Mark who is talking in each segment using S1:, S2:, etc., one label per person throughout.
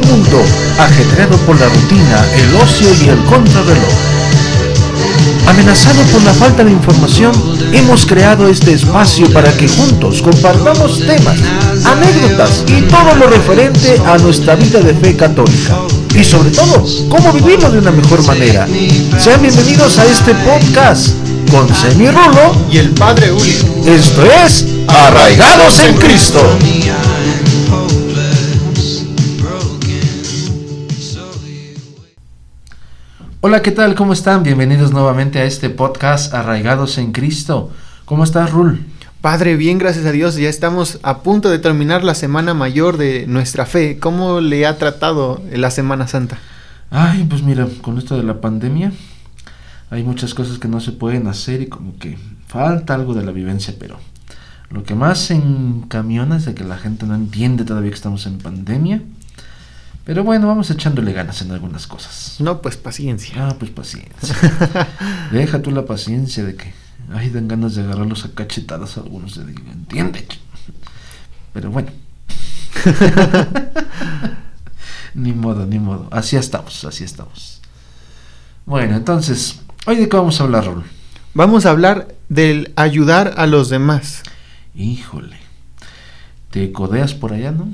S1: Un mundo ajetreado por la rutina, el ocio y el contrarreloj. Amenazado por la falta de información, hemos creado este espacio para que juntos compartamos temas, anécdotas y todo lo referente a nuestra vida de fe católica. Y sobre todo, cómo vivimos de una mejor manera. Sean bienvenidos a este podcast con Semi Rulo
S2: y el Padre Uli.
S1: Esto es Arraigados en Cristo. Hola, ¿qué tal? ¿Cómo están? Bienvenidos nuevamente a este podcast Arraigados en Cristo. ¿Cómo estás, Rul?
S2: Padre, bien, gracias a Dios. Ya estamos a punto de terminar la semana mayor de nuestra fe. ¿Cómo le ha tratado la Semana Santa?
S1: Ay, pues mira, con esto de la pandemia hay muchas cosas que no se pueden hacer y como que falta algo de la vivencia, pero lo que más encamiona es de que la gente no entiende todavía que estamos en pandemia. Pero bueno, vamos echándole ganas en algunas cosas.
S2: No, pues paciencia.
S1: Ah, pues paciencia. Deja tú la paciencia de que ay dan ganas de agarrarlos a cachetadas a algunos de digo, entiende. Pero bueno. ni modo, ni modo. Así estamos, así estamos. Bueno, entonces, ¿hoy de qué vamos a hablar, Raúl?
S2: Vamos a hablar del ayudar a los demás.
S1: Híjole. Te codeas por allá, ¿no?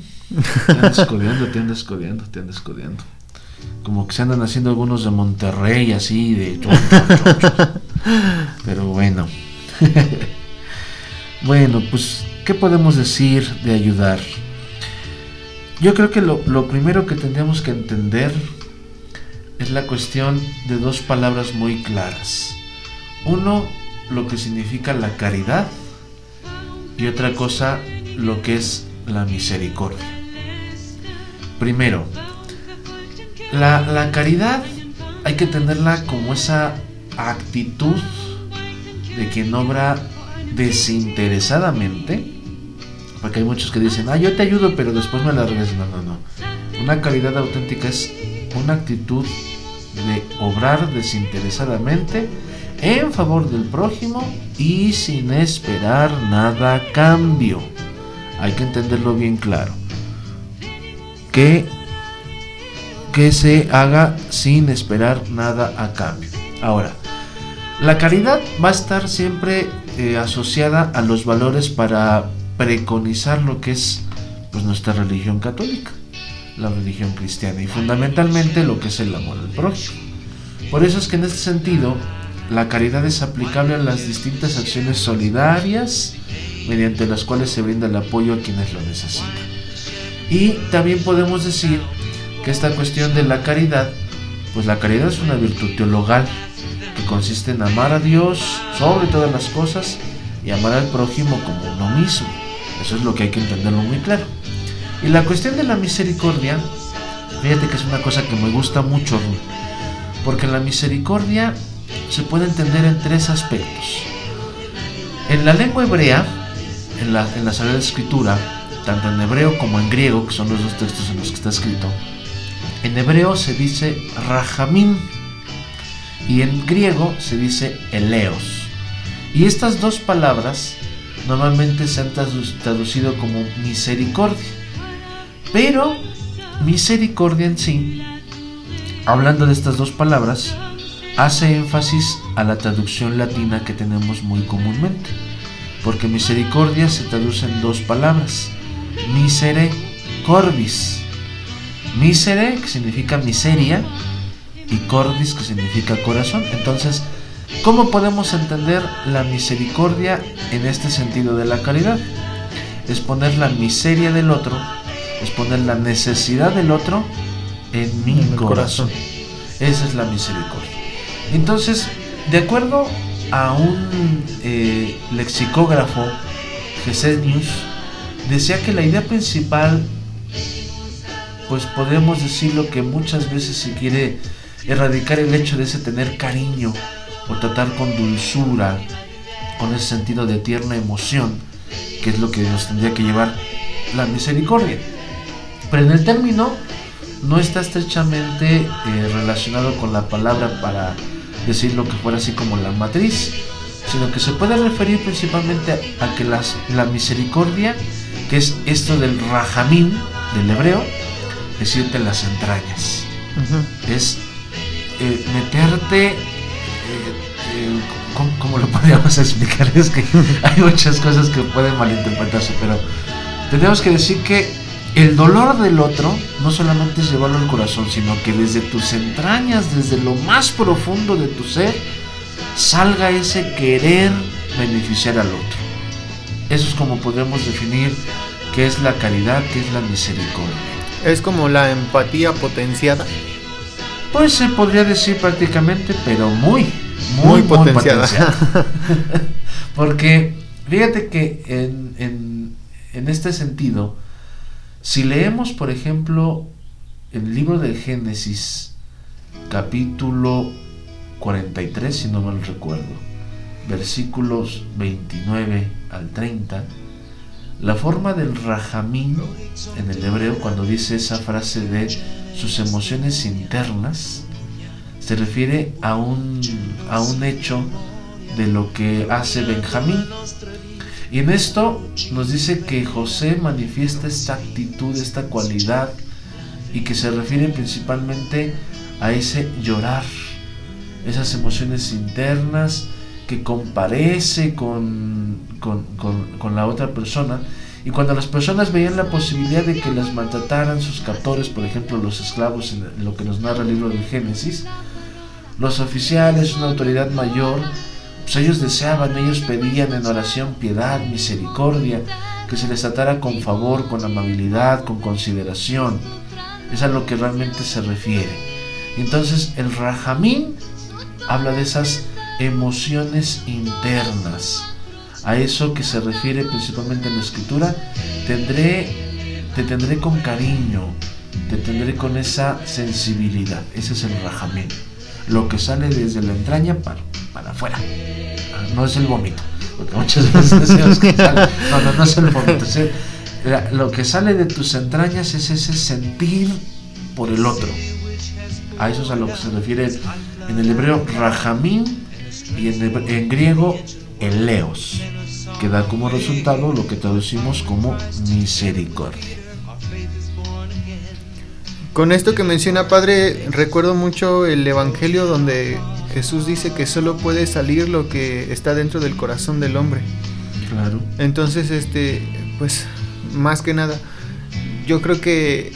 S1: Te andas codeando, te andas codeando, te andas codeando. Como que se andan haciendo algunos de Monterrey, así, de... Pero bueno. bueno, pues, ¿qué podemos decir de ayudar? Yo creo que lo primero que tendríamos que entender es la cuestión de dos palabras muy claras. Uno, lo que significa la caridad y otra cosa, lo que es la misericordia. Primero, la, caridad hay que tenerla como esa actitud de quien obra desinteresadamente, porque hay muchos que dicen, ah, yo te ayudo, pero después me la regreso. No, no, no. Una caridad auténtica es una actitud de obrar desinteresadamente en favor del prójimo y sin esperar nada cambio. Hay que entenderlo bien claro. Que, que se haga sin esperar nada a cambio. Ahora, la caridad va a estar siempre eh, asociada a los valores para preconizar lo que es pues, nuestra religión católica, la religión cristiana y fundamentalmente lo que es el amor al prójimo. Por eso es que en este sentido la caridad es aplicable a las distintas acciones solidarias mediante las cuales se brinda el apoyo a quienes lo necesitan. Y también podemos decir que esta cuestión de la caridad, pues la caridad es una virtud teologal que consiste en amar a Dios sobre todas las cosas y amar al prójimo como uno mismo. Eso es lo que hay que entenderlo muy claro. Y la cuestión de la misericordia, fíjate que es una cosa que me gusta mucho, porque la misericordia se puede entender en tres aspectos. En la lengua hebrea, en la, en la Sagrada Escritura, tanto en hebreo como en griego, que son los dos textos en los que está escrito, en hebreo se dice rahamim y en griego se dice eleos. Y estas dos palabras normalmente se han traducido como misericordia. Pero misericordia en sí, hablando de estas dos palabras, hace énfasis a la traducción latina que tenemos muy comúnmente, porque misericordia se traduce en dos palabras, misere cordis. Misere, que significa miseria, y cordis, que significa corazón. Entonces, ¿cómo podemos entender la misericordia en este sentido de la caridad? Es poner la miseria del otro, es poner la necesidad del otro en mi corazón. Esa es la misericordia. Entonces, de acuerdo a un eh, lexicógrafo, Gesenius, decía que la idea principal, pues podemos decirlo que muchas veces se quiere erradicar el hecho de ese tener cariño o tratar con dulzura, con ese sentido de tierna emoción, que es lo que nos tendría que llevar la misericordia. Pero en el término no está estrechamente eh, relacionado con la palabra para decir lo que fuera así como la matriz, sino que se puede referir principalmente a, que las, la misericordia, que es esto del rajamín del hebreo, irte en las entrañas. Es eh, meterte... Eh, eh, ¿cómo, lo podríamos explicar? Es que hay muchas cosas que pueden malinterpretarse, pero tenemos que decir que el dolor del otro no solamente es llevarlo al corazón, sino que desde tus entrañas, desde lo más profundo de tu ser, salga ese querer beneficiar al otro. Eso es como podemos definir qué es la caridad, qué es la misericordia.
S2: Es como la empatía potenciada.
S1: Pues se podría decir prácticamente, pero muy, muy, potenciada. Porque fíjate que en, en, en este sentido, si leemos, por ejemplo, el libro de Génesis, capítulo 43, si no mal recuerdo, versículos 29 al 30, la forma del rajamín en el hebreo, cuando dice esa frase de sus emociones internas, se refiere a un, a un hecho de lo que hace Benjamín. Y en esto nos dice que José manifiesta esta actitud, esta cualidad, y que se refiere principalmente a ese llorar, esas emociones internas que comparece con, con, la otra persona. Y cuando las personas veían la posibilidad de que las maltrataran sus captores, por ejemplo los esclavos, en lo que nos narra el libro del Génesis, los oficiales, una autoridad mayor, pues ellos deseaban, ellos pedían en oración piedad, misericordia, que se les tratara con favor, con amabilidad, con consideración. Es a lo que realmente se refiere. Entonces el Rajamín habla de esas emociones internas. A eso que se refiere principalmente en la escritura, tendré, te tendré con cariño, te tendré con esa sensibilidad. Ese es el Rajamín. Lo que sale desde la entraña para para afuera. No es el vómito. Muchas veces que. No, no, no es el vómito. lo que sale de tus entrañas es ese sentir por el otro. A eso es a lo que se refiere en el hebreo rajamín y en, en griego eleos, que da como resultado lo que traducimos como misericordia.
S2: Con esto que menciona Padre, recuerdo mucho el Evangelio donde Jesús dice que solo puede salir lo que está dentro del corazón del hombre.
S1: Claro.
S2: Entonces, este, pues, más que nada, yo creo que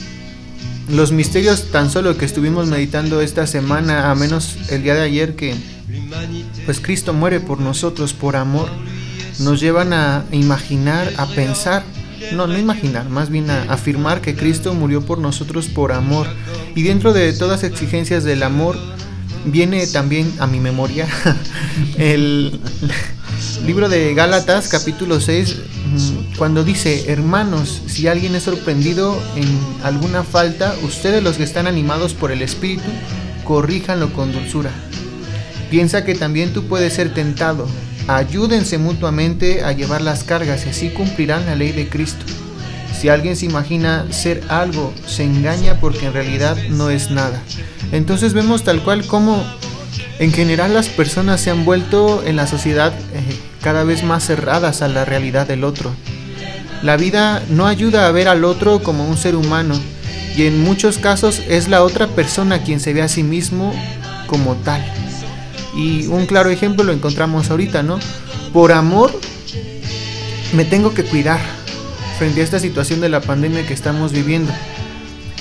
S2: los misterios tan solo que estuvimos meditando esta semana, a menos el día de ayer, que pues Cristo muere por nosotros, por amor, nos llevan a imaginar, a pensar, no, no imaginar, más bien a afirmar que Cristo murió por nosotros por amor. Y dentro de todas las exigencias del amor, viene también a mi memoria el libro de Gálatas capítulo 6 mm, cuando dice, hermanos, si alguien es sorprendido en alguna falta, ustedes los que están animados por el Espíritu, corríjanlo con dulzura. Piensa que también tú puedes ser tentado. Ayúdense mutuamente a llevar las cargas y así cumplirán la ley de Cristo. Si alguien se imagina ser algo, se engaña porque en realidad no es nada. Entonces vemos tal cual como en general las personas se han vuelto en la sociedad eh, cada vez más cerradas a la realidad del otro. La vida no ayuda a ver al otro como un ser humano y en muchos casos es la otra persona quien se ve a sí mismo como tal. Y un claro ejemplo lo encontramos ahorita, ¿no? Por amor me tengo que cuidar frente a esta situación de la pandemia que estamos viviendo.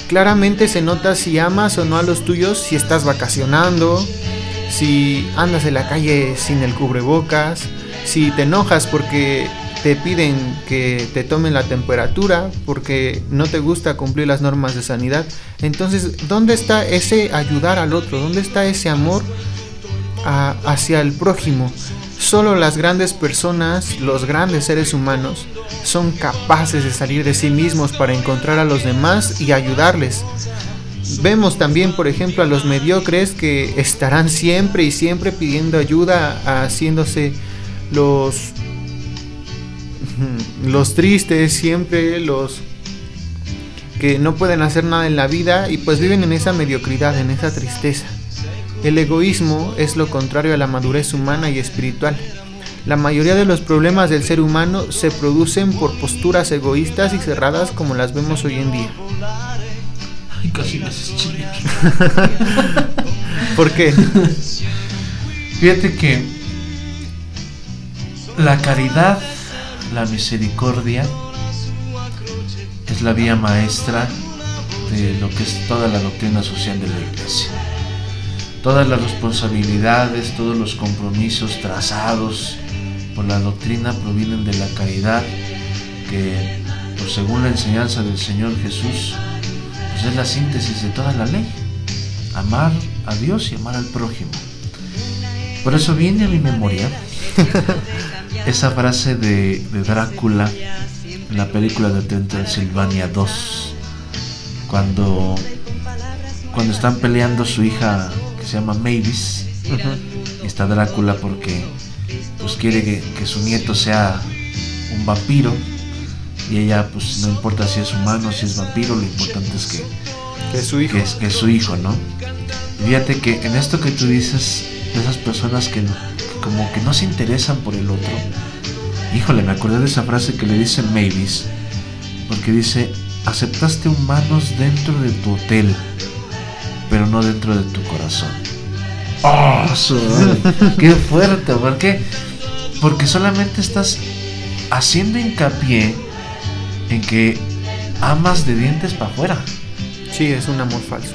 S2: Claramente se nota si amas o no a los tuyos, si estás vacacionando, si andas en la calle sin el cubrebocas, si te enojas porque te piden que te tomen la temperatura porque no te gusta cumplir las normas de sanidad. Entonces, ¿dónde está ese ayudar al otro? ¿Dónde está ese amor hacia el prójimo? Solo las grandes personas, los grandes seres humanos, son capaces de salir de sí mismos para encontrar a los demás y ayudarles. Vemos también, por ejemplo, a los mediocres que estarán siempre y siempre pidiendo ayuda, haciéndose los los tristes, siempre los que no pueden hacer nada en la vida y pues viven en esa mediocridad, en esa tristeza. El egoísmo es lo contrario a la madurez humana y espiritual. La mayoría de los problemas del ser humano se producen por posturas egoístas y cerradas como las vemos hoy en día.
S1: Casi chillar.
S2: ¿Por qué?
S1: Fíjate que la caridad, la misericordia, es la vía maestra de lo que es toda la doctrina social de la iglesia. Todas las responsabilidades, todos los compromisos trazados por la doctrina provienen de la caridad que, pues, según la enseñanza del Señor Jesús, pues es la síntesis de toda la ley. Amar a Dios y amar al prójimo. Por eso viene a mi memoria esa frase de, Drácula en la película de Transilvania 2, cuando, cuando están peleando su hija que se llama Mavis, y está Drácula porque pues quiere que su nieto sea un vampiro y ella pues no importa si es humano, si es vampiro, lo importante es que,
S2: Que es su hijo.
S1: que es, que es su hijo, ¿no? Y fíjate que en esto que tú dices, de esas personas que, que como que no se interesan por el otro, híjole, me acordé de esa frase que le dice Mavis, porque dice, aceptaste humanos dentro de tu hotel, pero no dentro de tu corazón. ¡Oh! su- ¡Qué fuerte! ¿Por qué? Porque solamente estás haciendo hincapié en que amas de dientes para afuera.
S2: Sí, es un amor falso.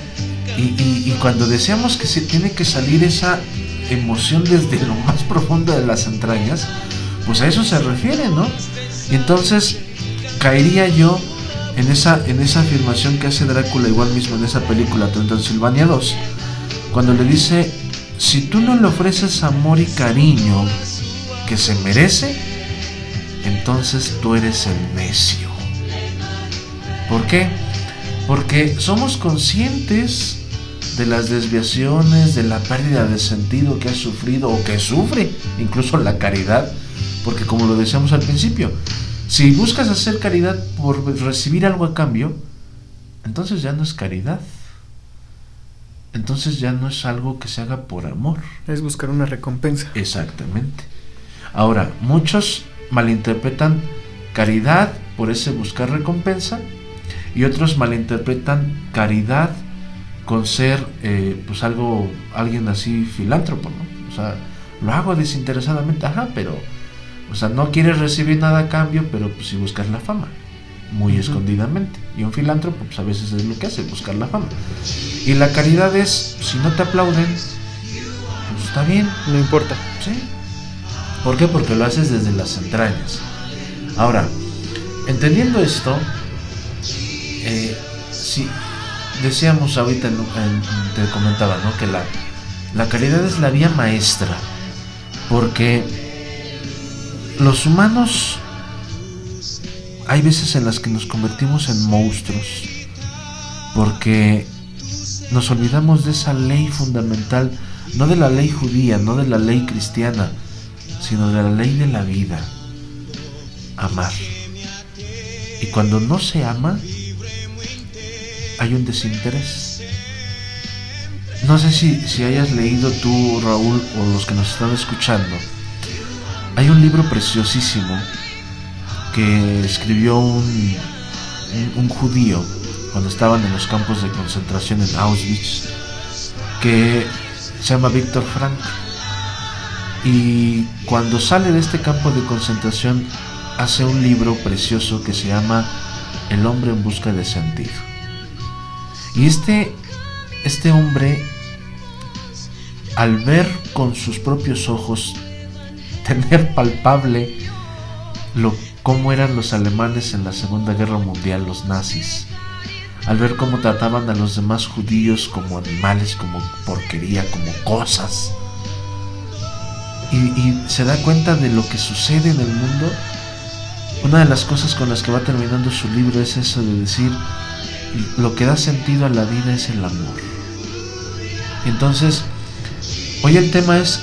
S1: Y, y- y cuando deseamos que se tiene que salir esa emoción desde lo más profundo de las entrañas, pues a eso se refiere, ¿no? Y entonces caería yo en esa, en esa afirmación que hace Drácula igual mismo en esa película Transilvania 2, cuando le dice, si tú no le ofreces amor y cariño que se merece, entonces tú eres el necio. ¿Por qué? Porque somos conscientes de las desviaciones, de la pérdida de sentido que ha sufrido o que sufre, incluso la caridad, porque como lo decíamos al principio, si buscas hacer caridad por recibir algo a cambio, entonces ya no es caridad. Entonces ya no es algo que se haga por amor.
S2: Es buscar una recompensa.
S1: Exactamente. Ahora, muchos malinterpretan caridad por ese buscar recompensa y otros malinterpretan caridad con ser eh, pues algo alguien así filántropo, ¿no? O sea, lo hago desinteresadamente, ajá, pero o sea, no quieres recibir nada a cambio, pero pues sí buscas la fama, muy escondidamente. Y un filántropo pues a veces es lo que hace, buscar la fama. Y la caridad es, si no te aplauden, pues está bien,
S2: No importa.
S1: Sí. ¿Por qué? Porque lo haces desde las entrañas. Ahora, entendiendo esto, eh, decíamos ahorita, en- te comentaba, ¿no? Que la, la caridad es la vía maestra, porque los humanos hay veces en las que nos convertimos en monstruos, porque nos olvidamos de esa ley fundamental, no de la ley judía, no de la ley cristiana, sino de la ley de la vida, amar. Y cuando no se ama, hay un desinterés. No sé si, si hayas leído tú, Raúl, o los que nos están escuchando. Hay un libro preciosísimo que escribió un, un, judío cuando estaban en los campos de concentración en Auschwitz, que se llama Víctor Frank. Y cuando sale de este campo de concentración, hace un libro precioso que se llama El hombre en busca de sentido. Y este, este hombre, al ver con sus propios ojos, tener palpable lo, cómo eran los alemanes en la Segunda Guerra Mundial, los nazis, al ver cómo trataban a los demás judíos como animales, como porquería, como cosas, y, y se da cuenta de lo que sucede en el mundo, una de las cosas con las que va terminando su libro es eso de decir, lo que da sentido a la vida es el amor. Entonces, hoy el tema es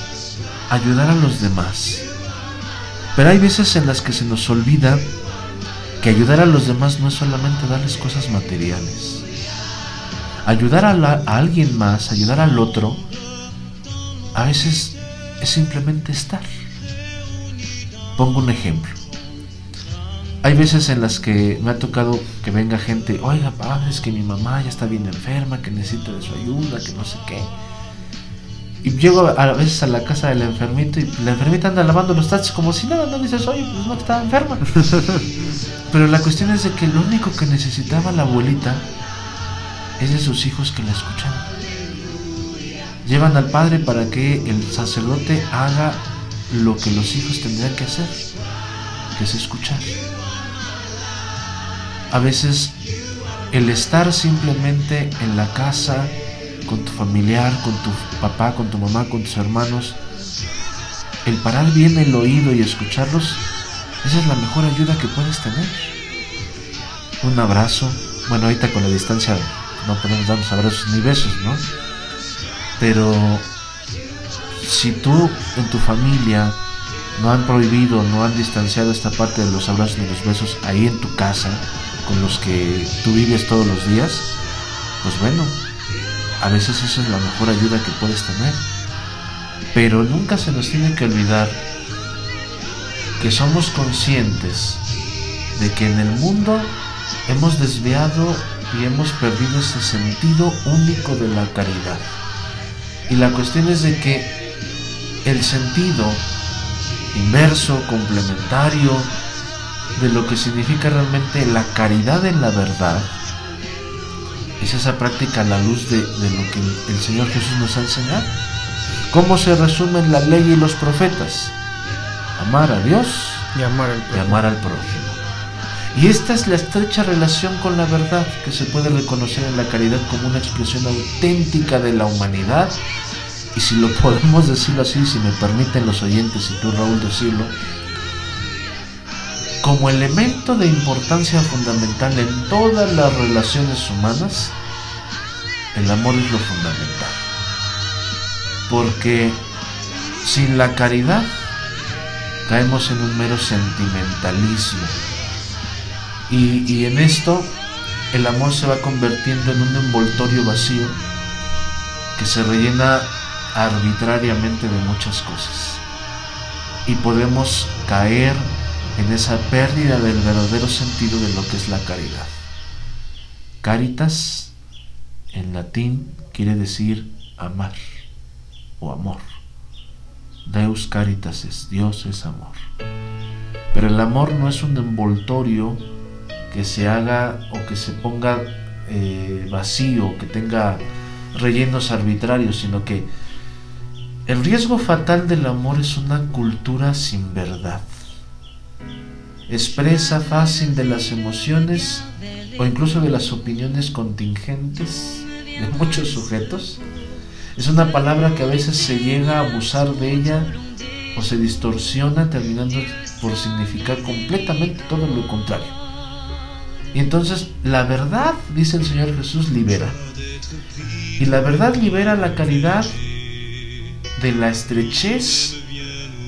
S1: ayudar a los demás. Pero hay veces en las que se nos olvida que ayudar a los demás no es solamente darles cosas materiales. Ayudar a, a alguien más, ayudar al otro, a veces es simplemente estar. Pongo un ejemplo. Hay veces en las que me ha tocado que venga gente, oiga, padre, es que mi mamá ya está bien enferma, que necesita de su ayuda, que no sé qué. Y llego a veces a la casa del enfermito y la enfermita anda lavando los trastes como si nada, no dices, oye, pues no está enferma. Pero la cuestión es de que lo único que necesitaba la abuelita es de sus hijos que la escucharan. Llevan al padre para que el sacerdote haga lo que los hijos tendrían que hacer, que es escuchar. A veces el estar simplemente en la casa con tu familiar, con tu papá, con tu mamá, con tus hermanos, el parar bien el oído y escucharlos, esa es la mejor ayuda que puedes tener. Un abrazo, bueno, ahorita con la distancia no podemos darnos abrazos ni besos, ¿no? Pero si tú en tu familia no han prohibido, no han distanciado esta parte de los abrazos ni los besos ahí en tu casa, con los que tú vives todos los días, pues bueno, a veces esa es la mejor ayuda que puedes tener. Pero nunca se nos tiene que olvidar que somos conscientes de que en el mundo hemos desviado y hemos perdido ese sentido único de la caridad. Y la cuestión es de que el sentido inverso, complementario, de lo que significa realmente la caridad en la verdad, es esa práctica a la luz de, lo que el Señor Jesús nos ha enseñado. ¿Cómo se resumen la ley y los profetas? Amar a Dios
S2: y amar
S1: y amar al prójimo. Y esta es la estrecha relación con la verdad que se puede reconocer en la caridad como una expresión auténtica de la humanidad. Y si lo podemos decirlo así, si me permiten los oyentes y tú Raúl decirlo, como elemento de importancia fundamental en todas las relaciones humanas, el amor es lo fundamental. Porque sin la caridad caemos en un mero sentimentalismo y, en esto el amor se va convirtiendo en un envoltorio vacío que se rellena arbitrariamente de muchas cosas. Y podemos caer en esa pérdida del verdadero sentido de lo que es la caridad. Caritas en latín quiere decir amar o amor. Deus caritas es, Dios es amor. Pero el amor no es un envoltorio que se haga o que se ponga eh, vacío, que tenga rellenos arbitrarios, sino que el riesgo fatal del amor es una cultura sin verdad. Expresa fácil de las emociones o incluso de las opiniones contingentes de muchos sujetos. Es una palabra que a veces se llega a abusar de ella o se distorsiona terminando por significar completamente todo lo contrario. Y entonces la verdad, dice el Señor Jesús, libera. Y la verdad libera la caridad de la estrechez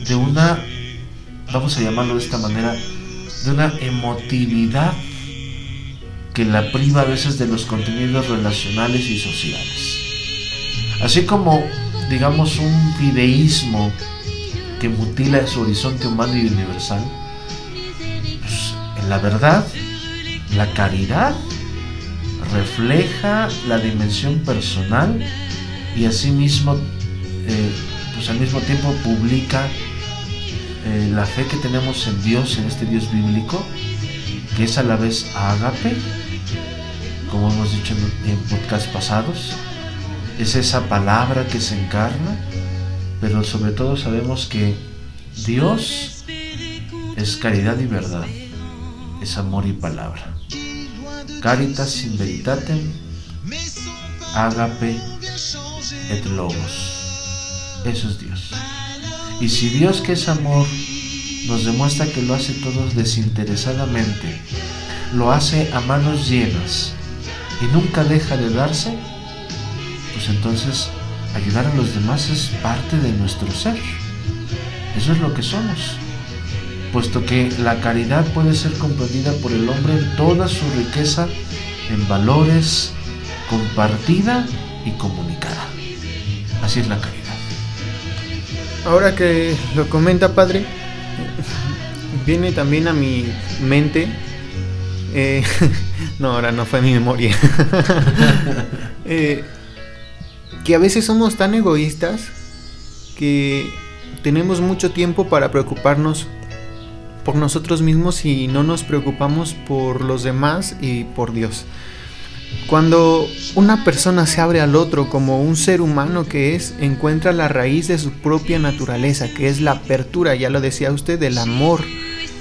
S1: de una, vamos a llamarlo de esta manera, de una emotividad que la priva a veces de los contenidos relacionales y sociales. Así como, digamos, un fideísmo que mutila su horizonte humano y universal, pues, en la verdad la caridad refleja la dimensión personal y asimismo, eh, pues al mismo tiempo publica eh, la fe que tenemos en Dios, en este Dios bíblico, que es a la vez agape, como hemos dicho en, en podcasts pasados, es esa palabra que se encarna, pero sobre todo sabemos que Dios es caridad y verdad, es amor y palabra. Caritas in veritatem, agape et logos. Eso es Dios. Y si Dios que es amor nos demuestra que lo hace todo desinteresadamente, lo hace a manos llenas y nunca deja de darse, pues entonces ayudar a los demás es parte de nuestro ser. Eso es lo que somos puesto que la caridad puede ser comprendida por el hombre en toda su riqueza en valores, compartida y comunicada. Así es la caridad.
S2: Ahora que lo comenta padre, viene también a mi mente. Eh, no, ahora no fue mi memoria. Eh, que a veces somos tan egoístas que tenemos mucho tiempo para preocuparnos por nosotros mismos y no nos preocupamos por los demás y por Dios. Cuando una persona se abre al otro como un ser humano que es, encuentra la raíz de su propia naturaleza, que es la apertura, ya lo decía usted, del amor,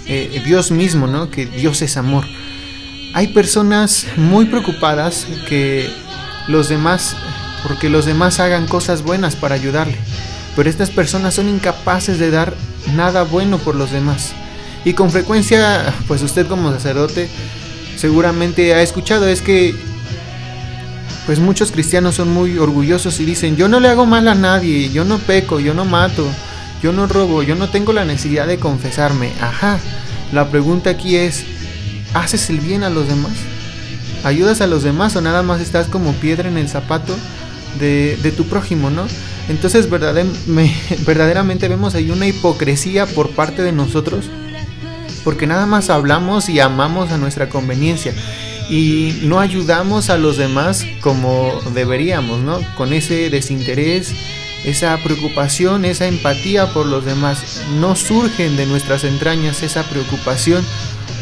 S2: eh, Dios mismo, ¿no? Que Dios es amor. Hay personas muy preocupadas que los demás, porque los demás hagan cosas buenas para ayudarle, pero estas personas son incapaces de dar nada bueno por los demás. Y con frecuencia, pues usted como sacerdote seguramente ha escuchado, es que pues muchos cristianos son muy orgullosos y dicen, yo no le hago mal a nadie, yo no peco, yo no mato, yo no robo, yo no tengo la necesidad de confesarme. Ajá, la pregunta aquí es, ¿haces el bien a los demás? ¿Ayudas a los demás o nada más estás como piedra en el zapato de, de tu prójimo, no? Entonces verdaderamente vemos ahí una hipocresía por parte de nosotros porque nada más hablamos y amamos a nuestra conveniencia y no ayudamos a los demás como deberíamos, ¿no? Con ese desinterés, esa preocupación, esa empatía por los demás, no surgen de nuestras entrañas esa preocupación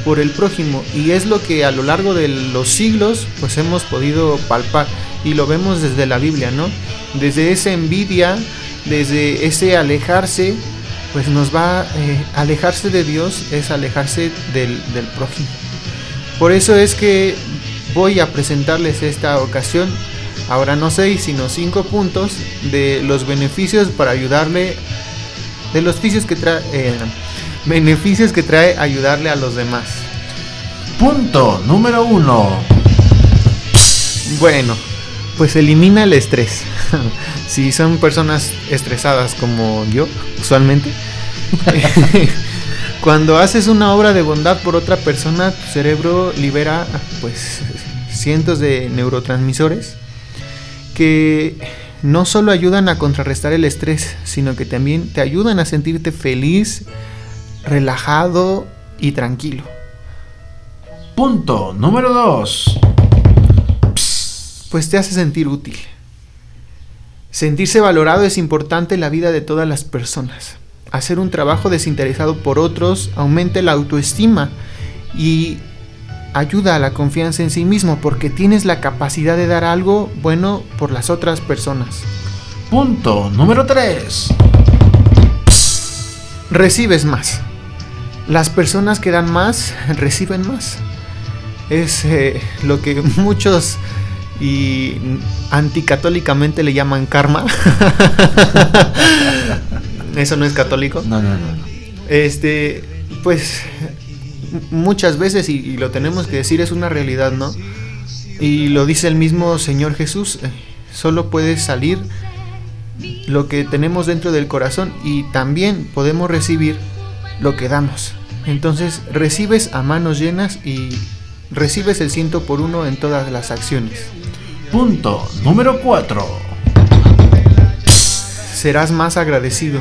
S2: por el prójimo y es lo que a lo largo de los siglos pues hemos podido palpar y lo vemos desde la Biblia, ¿no? Desde esa envidia, desde ese alejarse pues nos va eh, alejarse de Dios, es alejarse del prójimo. Por eso es que voy a presentarles esta ocasión, ahora no seis, sino cinco puntos de los beneficios para ayudarle, de los beneficios que trae, eh, beneficios que trae ayudarle a los demás.
S1: Punto número uno.
S2: Bueno, pues elimina el estrés. si son personas estresadas como yo, usualmente, cuando haces una obra de bondad por otra persona, tu cerebro libera pues cientos de neurotransmisores que no solo ayudan a contrarrestar el estrés, sino que también te ayudan a sentirte feliz, relajado y tranquilo.
S1: Punto número 2
S2: pues te hace sentir útil. Sentirse valorado es importante en la vida de todas las personas. Hacer un trabajo desinteresado por otros aumenta la autoestima y ayuda a la confianza en sí mismo porque tienes la capacidad de dar algo bueno por las otras personas.
S1: Punto número 3.
S2: Recibes más. Las personas que dan más reciben más. Es eh, lo que muchos y anticatólicamente le llaman karma. Eso no es católico.
S1: No, no, no.
S2: Este, pues muchas veces, y, lo tenemos que decir, es una realidad, ¿no? Y lo dice el mismo Señor Jesús, eh, solo puede salir lo que tenemos dentro del corazón y también podemos recibir lo que damos. Entonces recibes a manos llenas y recibes el ciento por uno en todas las acciones.
S1: Punto número 4.
S2: Serás más agradecido.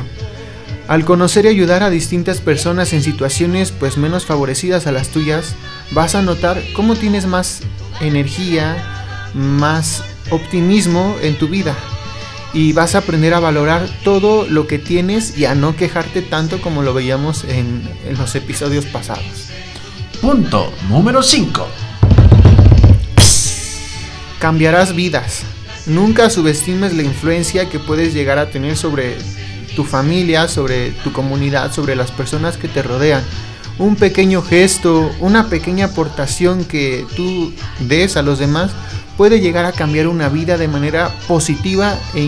S2: Al conocer y ayudar a distintas personas en situaciones pues menos favorecidas a las tuyas, vas a notar cómo tienes más energía, más optimismo en tu vida y vas a aprender a valorar todo lo que tienes y a no quejarte tanto como lo veíamos en, en los episodios pasados.
S1: Punto número 5
S2: cambiarás vidas. Nunca subestimes la influencia que puedes llegar a tener sobre tu familia, sobre tu comunidad, sobre las personas que te rodean. Un pequeño gesto, una pequeña aportación que tú des a los demás puede llegar a cambiar una vida de manera positiva e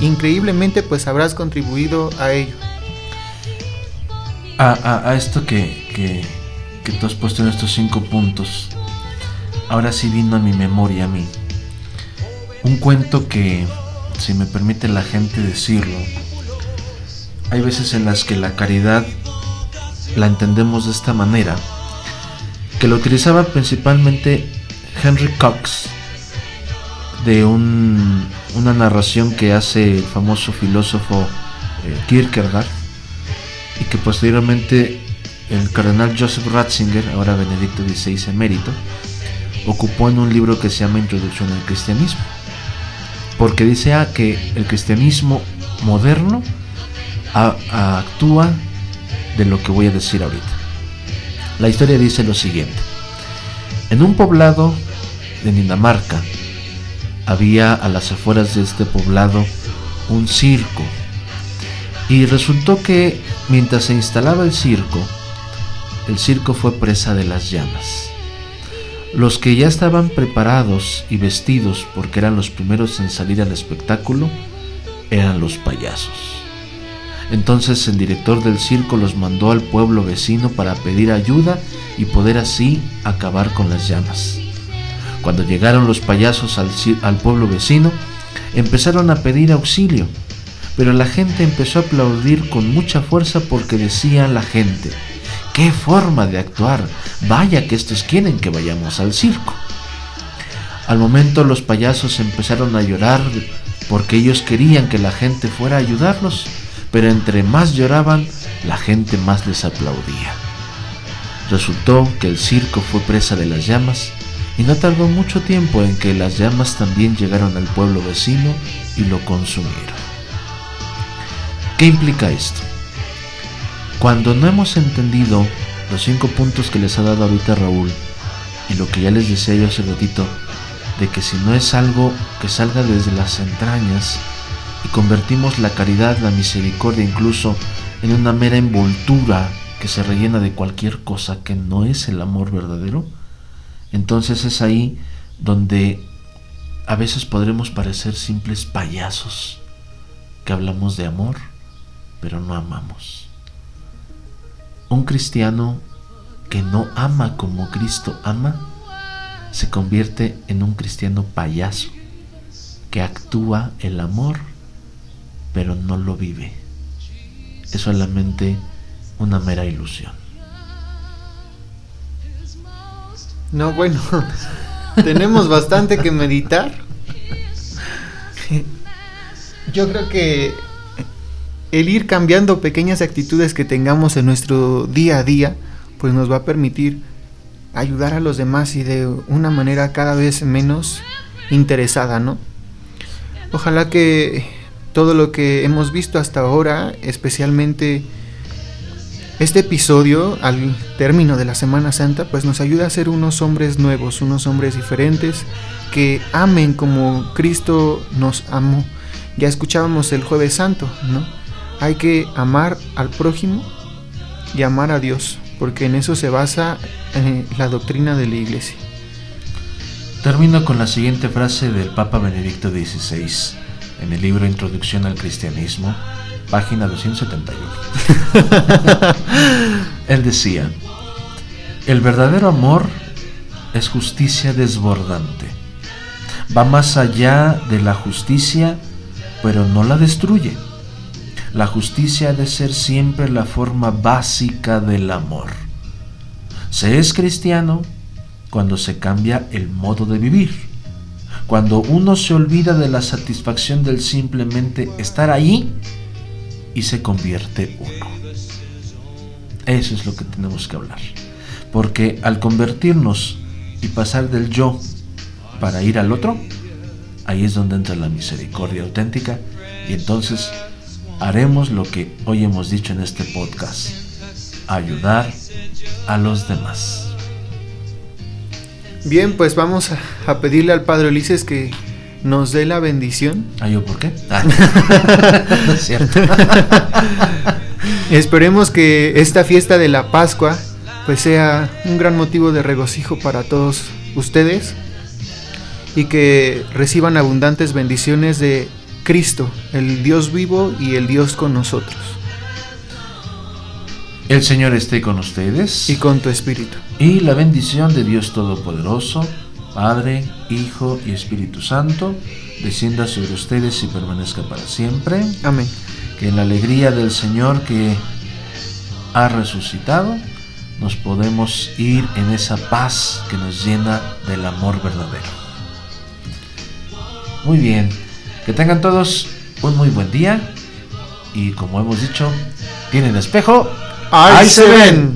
S2: increíblemente pues habrás contribuido a ello.
S1: A, esto que, que, que tú has puesto en estos cinco puntos, ahora sí vino a mi memoria a mí. Un cuento que, si me permite la gente decirlo, hay veces en las que la caridad la entendemos de esta manera, que lo utilizaba principalmente Henry Cox, de un, una narración que hace el famoso filósofo eh, Kierkegaard, y que posteriormente el cardenal Joseph Ratzinger, ahora Benedicto XVI emérito, ocupó en un libro que se llama Introducción al Cristianismo. Porque dice que el cristianismo moderno actúa de lo que voy a decir ahorita. La historia dice lo siguiente. En un poblado de Dinamarca había a las afueras de este poblado un circo. Y resultó que mientras se instalaba el circo, el circo fue presa de las llamas. Los que ya estaban preparados y vestidos porque eran los primeros en salir al espectáculo eran los payasos. Entonces el director del circo los mandó al pueblo vecino para pedir ayuda y poder así acabar con las llamas. Cuando llegaron los payasos al, al pueblo vecino, empezaron a pedir auxilio, pero la gente empezó a aplaudir con mucha fuerza porque decía la gente, ¡qué forma de actuar! Vaya que estos quieren que vayamos al circo. Al momento los payasos empezaron a llorar porque ellos querían que la gente fuera a ayudarlos pero entre más lloraban, la gente más les aplaudía. Resultó que el circo fue presa de las llamas y no tardó mucho tiempo en que las llamas también llegaron al pueblo vecino y lo consumieron. ¿Qué implica esto? Cuando no hemos entendido los cinco puntos que les ha dado ahorita Raúl y lo que ya les decía yo hace ratito, de que si no es algo que salga desde las entrañas, y convertimos la caridad, la misericordia incluso en una mera envoltura que se rellena de cualquier cosa que no es el amor verdadero, entonces es ahí donde a veces podremos parecer simples payasos que hablamos de amor, pero no amamos. Un cristiano que no ama como Cristo ama, se convierte en un cristiano payaso que actúa el amor pero no lo vive. Es solamente una mera ilusión.
S2: No, bueno, tenemos bastante que meditar. Yo creo que el ir cambiando pequeñas actitudes que tengamos en nuestro día a día, pues nos va a permitir ayudar a los demás y de una manera cada vez menos interesada, ¿no? Ojalá que todo lo que hemos visto hasta ahora, especialmente este episodio al término de la Semana Santa, pues nos ayuda a ser unos hombres nuevos, unos hombres diferentes, que amen como Cristo nos amó. Ya escuchábamos el jueves santo, ¿no? Hay que amar al prójimo y amar a Dios, porque en eso se basa eh, la doctrina de la iglesia.
S1: Termino con la siguiente frase del Papa Benedicto XVI en el libro Introducción al Cristianismo, página 271. Él decía, el verdadero amor es justicia desbordante. Va más allá de la justicia, pero no la destruye. La justicia ha de ser siempre la forma básica del amor. Se es cristiano cuando se cambia el modo de vivir cuando uno se olvida de la satisfacción del simplemente estar ahí y se convierte uno. Eso es lo que tenemos que hablar. Porque al convertirnos y pasar del yo para ir al otro, ahí es donde entra la misericordia auténtica y entonces haremos lo que hoy hemos dicho en este podcast, ayudar a los demás.
S2: Bien, pues vamos a, pedirle al Padre Ulises que nos dé la bendición.
S1: ¿Ah, yo por qué? Ah. no es cierto.
S2: Esperemos que esta fiesta de la Pascua pues sea un gran motivo de regocijo para todos ustedes y que reciban abundantes bendiciones de Cristo, el Dios vivo y el Dios con nosotros.
S1: El Señor esté con ustedes.
S2: Y con tu espíritu.
S1: Y la bendición de Dios Todopoderoso, Padre, Hijo y Espíritu Santo, descienda sobre ustedes y permanezca para siempre.
S2: Amén.
S1: Que en la alegría del Señor que ha resucitado, nos podemos ir en esa paz que nos llena del amor verdadero. Muy bien, que tengan todos un muy buen día. Y como hemos dicho, tienen espejo.
S2: Ahí, se ven.